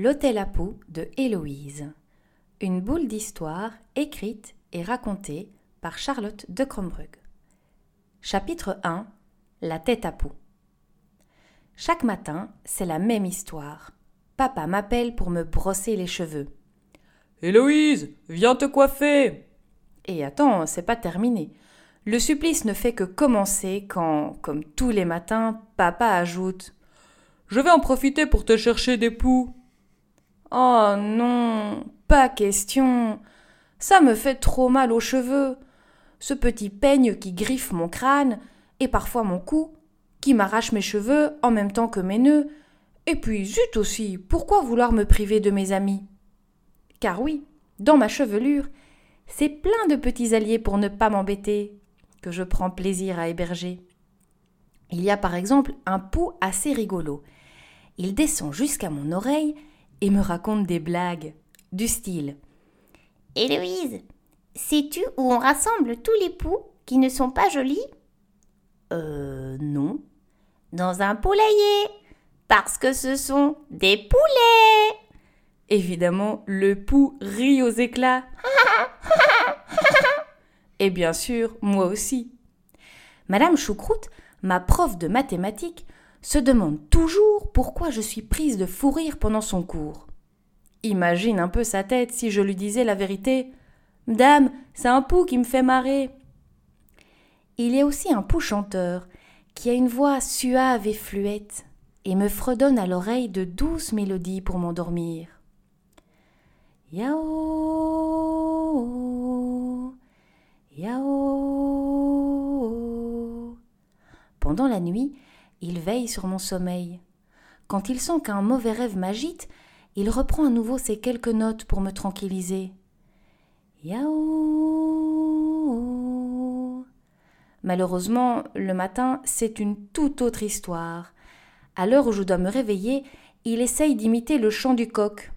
L'Hôtel à Poux de Héloïse. Une boule d'histoire écrite et racontée par Charlotte de Crombrug. Chapitre 1 La tête à Poux. Chaque matin, c'est la même histoire. Papa m'appelle pour me brosser les cheveux. Héloïse, viens te coiffer. Et attends, c'est pas terminé. Le supplice ne fait que commencer quand, comme tous les matins, papa ajoute Je vais en profiter pour te chercher des poux. Oh non, pas question. Ça me fait trop mal aux cheveux. Ce petit peigne qui griffe mon crâne et parfois mon cou, qui m'arrache mes cheveux en même temps que mes nœuds. Et puis, zut aussi, pourquoi vouloir me priver de mes amis? Car oui, dans ma chevelure, c'est plein de petits alliés pour ne pas m'embêter, que je prends plaisir à héberger. Il y a par exemple un pou assez rigolo. Il descend jusqu'à mon oreille et me raconte des blagues, du style Héloïse, sais-tu où on rassemble tous les poux qui ne sont pas jolis? Euh non. Dans un poulailler, parce que ce sont des poulets Évidemment, le pou rit aux éclats. Et bien sûr, moi aussi. Madame Choucroute, ma prof de mathématiques, se demande toujours pourquoi je suis prise de fou rire pendant son cours. Imagine un peu sa tête si je lui disais la vérité. Dame, c'est un pou qui me fait marrer. Il y a aussi un pou chanteur qui a une voix suave et fluette et me fredonne à l'oreille de douces mélodies pour m'endormir. Yao, yao. Pendant la nuit, il veille sur mon sommeil. Quand il sent qu'un mauvais rêve m'agite, il reprend à nouveau ces quelques notes pour me tranquilliser. Yao. Malheureusement, le matin, c'est une toute autre histoire. À l'heure où je dois me réveiller, il essaye d'imiter le chant du coq.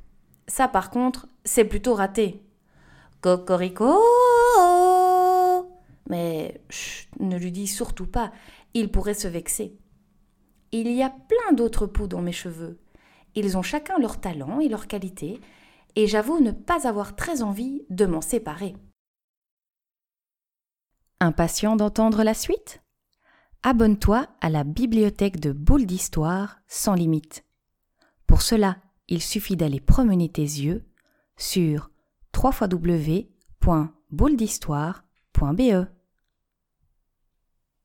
Ça, par contre, c'est plutôt raté. Cocorico Mais chut, ne lui dis surtout pas, il pourrait se vexer. Il y a plein d'autres poux dans mes cheveux. Ils ont chacun leur talent et leur qualité, et j'avoue ne pas avoir très envie de m'en séparer. Impatient d'entendre la suite? Abonne-toi à la bibliothèque de boules d'histoire sans limite. Pour cela, il suffit d'aller promener tes yeux sur www.bouledhistoire.be.